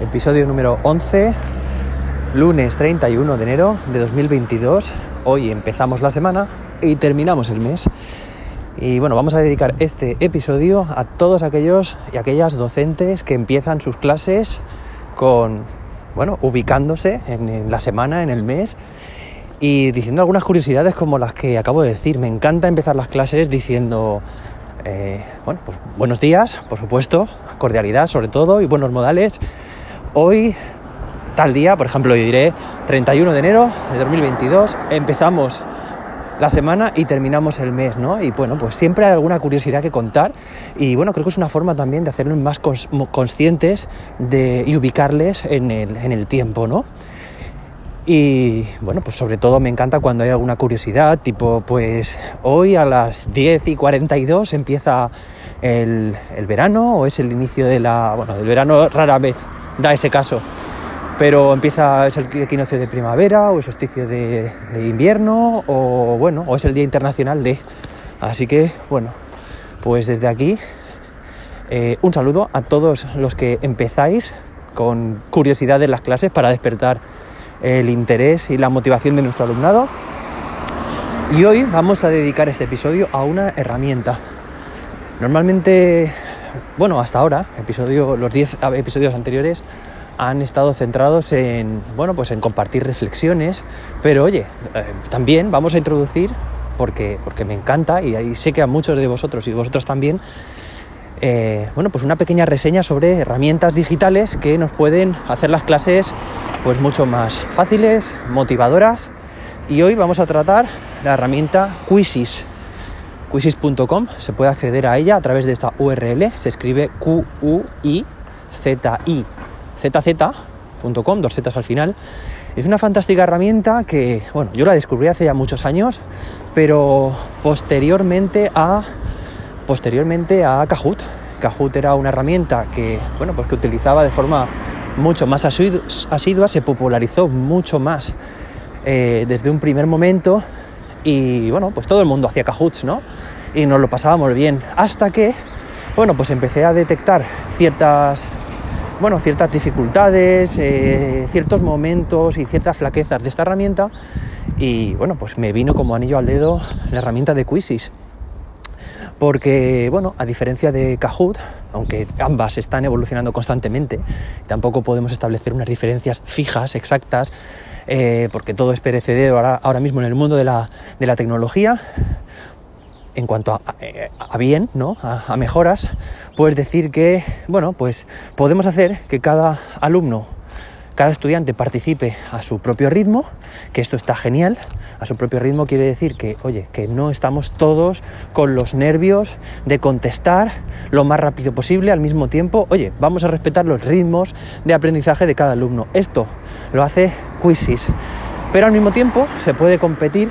episodio número 11, lunes 31 de enero de 2022. Hoy empezamos la semana y terminamos el mes. Y bueno, vamos a dedicar este episodio a todos aquellos y aquellas docentes que empiezan sus clases con, bueno, ubicándose en, la semana, en el mes y diciendo algunas curiosidades como las que acabo de decir. Me encanta empezar las clases diciendo eh, bueno, pues buenos días, por supuesto, cordialidad sobre todo y buenos modales. Hoy, tal día, por ejemplo, yo diré 31 de enero de 2022, empezamos la semana y terminamos el mes, ¿no? Y bueno, pues siempre hay alguna curiosidad que contar y bueno, creo que es una forma también de hacerlos más conscientes de, y ubicarles en el, el tiempo, ¿no? Y bueno, pues sobre todo me encanta cuando hay alguna curiosidad, tipo pues hoy a las 10 y 42 empieza el, verano o es el inicio de la... Bueno, el verano rara vez da ese caso, pero empieza, es el equinoccio de primavera o el solsticio de, invierno o bueno, o es el Día Internacional de... Así que bueno, pues desde aquí eh, un saludo a todos los que empezáis con curiosidad en las clases para despertar el interés y la motivación de nuestro alumnado. Y hoy vamos a dedicar este episodio a una herramienta. Normalmente, bueno, hasta ahora, episodio, los 10 episodios anteriores han estado centrados en, bueno, pues en compartir reflexiones, pero oye, eh, también vamos a introducir, porque, porque me encanta y ahí sé que a muchos de vosotros y vosotros también, eh, bueno, pues una pequeña reseña sobre herramientas digitales que nos pueden hacer las clases pues mucho más fáciles, motivadoras. Y hoy vamos a tratar la herramienta Quizzes. Quizzes.com, se puede acceder a ella a través de esta URL, se escribe Q-U-I-Z-I, Z-Z.com, dos zetas al final. Es una fantástica herramienta que, bueno, yo la descubrí hace ya muchos años, pero posteriormente a, posteriormente a Kahoot. Kahoot era una herramienta que, bueno, pues utilizaba de forma mucho más asidua, se popularizó mucho más eh, desde un primer momento y bueno, pues todo el mundo hacía Kahoots, ¿no? Y nos lo pasábamos bien. Hasta que, bueno, pues empecé a detectar ciertas, bueno, ciertas dificultades, eh, ciertos momentos y ciertas flaquezas de esta herramienta. Y bueno, pues me vino como anillo al dedo la herramienta de Quizzes. Porque, bueno, a diferencia de Kahoot, aunque ambas están evolucionando constantemente, tampoco podemos establecer unas diferencias fijas, exactas, eh, porque todo es perecedero ahora, mismo en el mundo de la, tecnología. En cuanto a, bien, ¿no? A, mejoras, pues decir que, bueno, pues podemos hacer que cada alumno cada estudiante participe a su propio ritmo, que esto está genial. A su propio ritmo quiere decir que, oye, que no estamos todos con los nervios de contestar lo más rápido posible al mismo tiempo. Oye, vamos a respetar los ritmos de aprendizaje de cada alumno. Esto lo hace Quizzes. Pero al mismo tiempo se puede competir,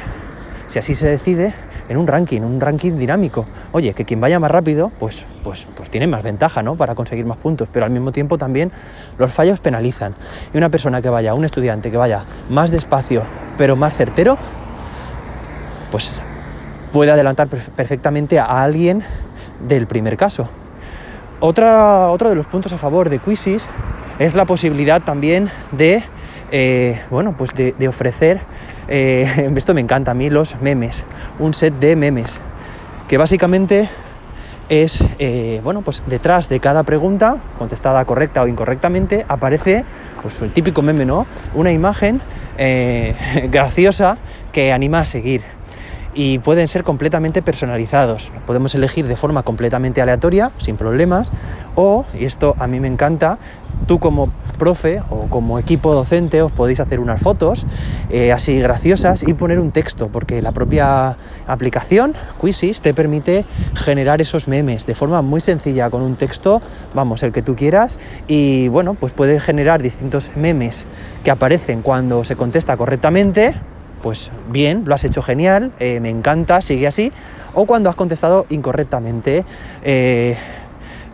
si así se decide, en un ranking, un ranking dinámico. Oye, que quien vaya más rápido, pues, pues, pues tiene más ventaja, ¿no? Para conseguir más puntos, pero al mismo tiempo también los fallos penalizan. Y una persona que vaya, un estudiante que vaya más despacio, pero más certero, pues puede adelantar perfectamente a alguien del primer caso. Otra, otro de los puntos a favor de Quizzes es la posibilidad también de, eh, bueno, pues de, ofrecer eh, esto me encanta a mí, los memes, un set de memes, que básicamente es, eh, bueno, pues detrás de cada pregunta, contestada correcta o incorrectamente, aparece, pues el típico meme, ¿no? Una imagen graciosa que anima a seguir y pueden ser completamente personalizados. podemos elegir de forma completamente aleatoria, sin problemas, o, y esto a mí me encanta, tú como profe o como equipo docente os podéis hacer unas fotos eh, así graciosas y poner un texto, porque la propia aplicación Quizzes te permite generar esos memes de forma muy sencilla con un texto, vamos, el que tú quieras, y bueno, pues puedes generar distintos memes que aparecen cuando se contesta correctamente pues bien, lo has hecho genial, eh, me encanta, sigue así. O cuando has contestado incorrectamente, eh,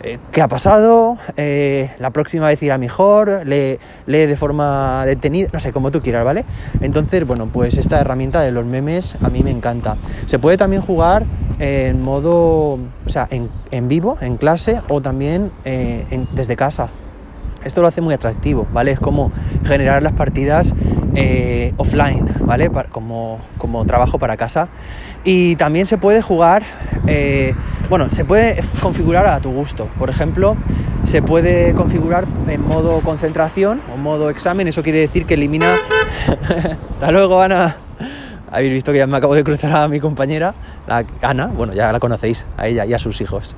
eh, ¿qué ha pasado? la próxima vez irá mejor, lee, de forma detenida, no sé, como tú quieras, ¿vale? Entonces, bueno, pues esta herramienta de los memes a mí me encanta. Se puede también jugar en modo, o sea, en, vivo, en clase o también desde casa. Esto lo hace muy atractivo, ¿vale? Es como generar las partidas eh, offline, ¿vale? como, como, trabajo para casa. Y también se puede jugar, eh, bueno, se puede configurar a tu gusto. Por ejemplo, se puede configurar en modo concentración o modo examen. Eso quiere decir que elimina... Hasta luego, Ana. Habéis visto que ya me acabo de cruzar a mi compañera, la Ana, bueno, ya la conocéis, a ella y a sus hijos.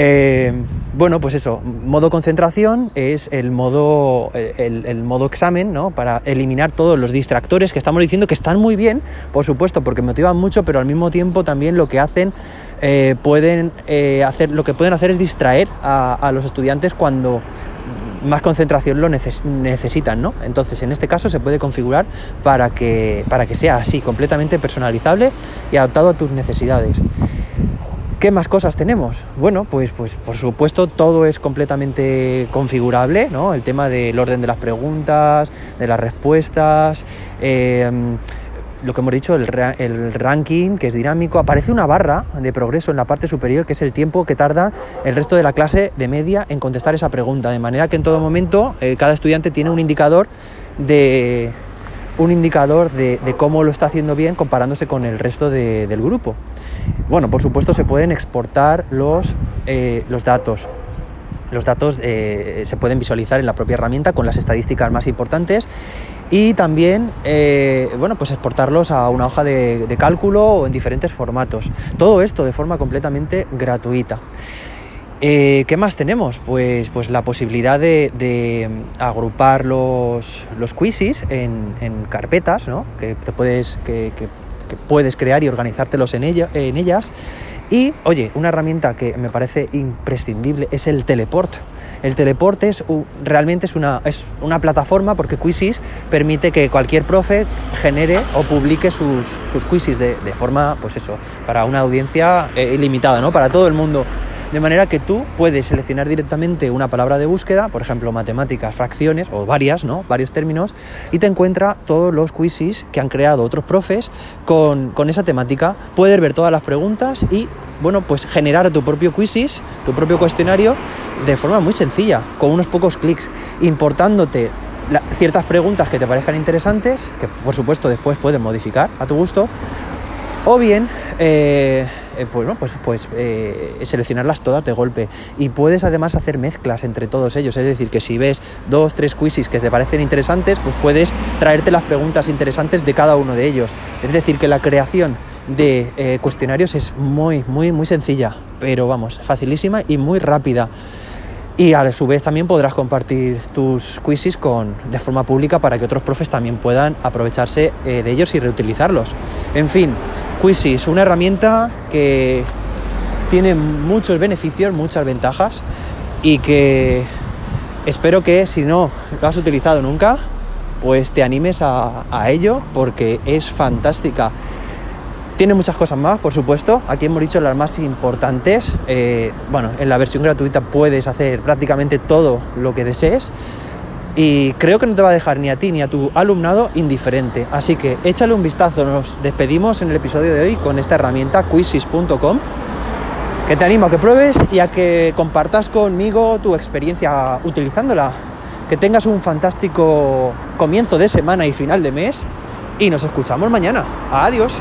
Eh, bueno, pues eso, modo concentración es el modo, el, modo examen, ¿no? Para eliminar todos los distractores que estamos diciendo que están muy bien, por supuesto, porque motivan mucho, pero al mismo tiempo también lo que hacen, eh, pueden eh, hacer, lo que pueden hacer es distraer a, los estudiantes cuando más concentración lo necesitan, ¿no? Entonces, en este caso se puede configurar para que, para que sea así, completamente personalizable y adaptado a tus necesidades. ¿Qué más cosas tenemos? Bueno, pues, pues por supuesto todo es completamente configurable, ¿no? El tema del orden de las preguntas, de las respuestas, em, lo que hemos dicho, el, ranking, que es dinámico. Aparece una barra de progreso en la parte superior, que es el tiempo que tarda el resto de la clase de media en contestar esa pregunta. De manera que en todo momento eh, cada estudiante tiene un indicador de, un indicador de, cómo lo está haciendo bien comparándose con el resto del grupo. Bueno, por supuesto se pueden exportar los, eh, los datos. Los datos eh, se pueden visualizar en la propia herramienta con las estadísticas más importantes y también eh, bueno, pues exportarlos a una hoja de, cálculo o en diferentes formatos. Todo esto de forma completamente gratuita. ¿Qué más tenemos? Pues, pues la posibilidad de, agrupar los, los quizzes en, carpetas, ¿no? que, te puedes, que, puedes crear y organizártelos en ellas. Y, oye, una herramienta que me parece imprescindible es el teleport. El teleport es realmente es una, es una plataforma porque Quizzes permite que cualquier profe genere o publique sus, sus quizzes de, forma, pues eso, para una audiencia eh, ilimitada, ¿no? Para todo el mundo. De manera que tú puedes seleccionar directamente una palabra de búsqueda, por ejemplo, matemáticas, fracciones o varias, ¿no? Varios términos, y te encuentra todos los quizzes que han creado otros profes con, esa temática. Puedes ver todas las preguntas y, bueno, pues generar tu propio quizzes, tu propio cuestionario de forma muy sencilla, con unos pocos clics, importándote ciertas preguntas que te parezcan interesantes, que por supuesto después puedes modificar a tu gusto, o bien eh, eh, pues, pues, pues eh, seleccionarlas todas de golpe. Y puedes además hacer mezclas entre todos ellos. Es decir, que si ves dos, tres quizzes que te parecen interesantes, pues puedes traerte las preguntas interesantes de cada uno de ellos. Es decir, que la creación de eh, cuestionarios es muy, muy, muy sencilla, pero vamos, facilísima y muy rápida. Y a su vez también podrás compartir tus quizzes con, de forma pública para que otros profes también puedan aprovecharse de ellos y reutilizarlos. En fin, Quizzes, una herramienta que tiene muchos beneficios, muchas ventajas y que espero que si no lo has utilizado nunca, pues te animes a, ello porque es fantástica. Tiene muchas cosas más, por supuesto. Aquí hemos dicho las más importantes. Eh, bueno, en la versión gratuita puedes hacer prácticamente todo lo que desees y creo que no te va a dejar ni a ti ni a tu alumnado indiferente. Así que échale un vistazo. Nos despedimos en el episodio de hoy con esta herramienta quizzes.com que te animo a que pruebes y a que compartas conmigo tu experiencia utilizándola. Que tengas un fantástico comienzo de semana y final de mes y nos escuchamos mañana. Adiós.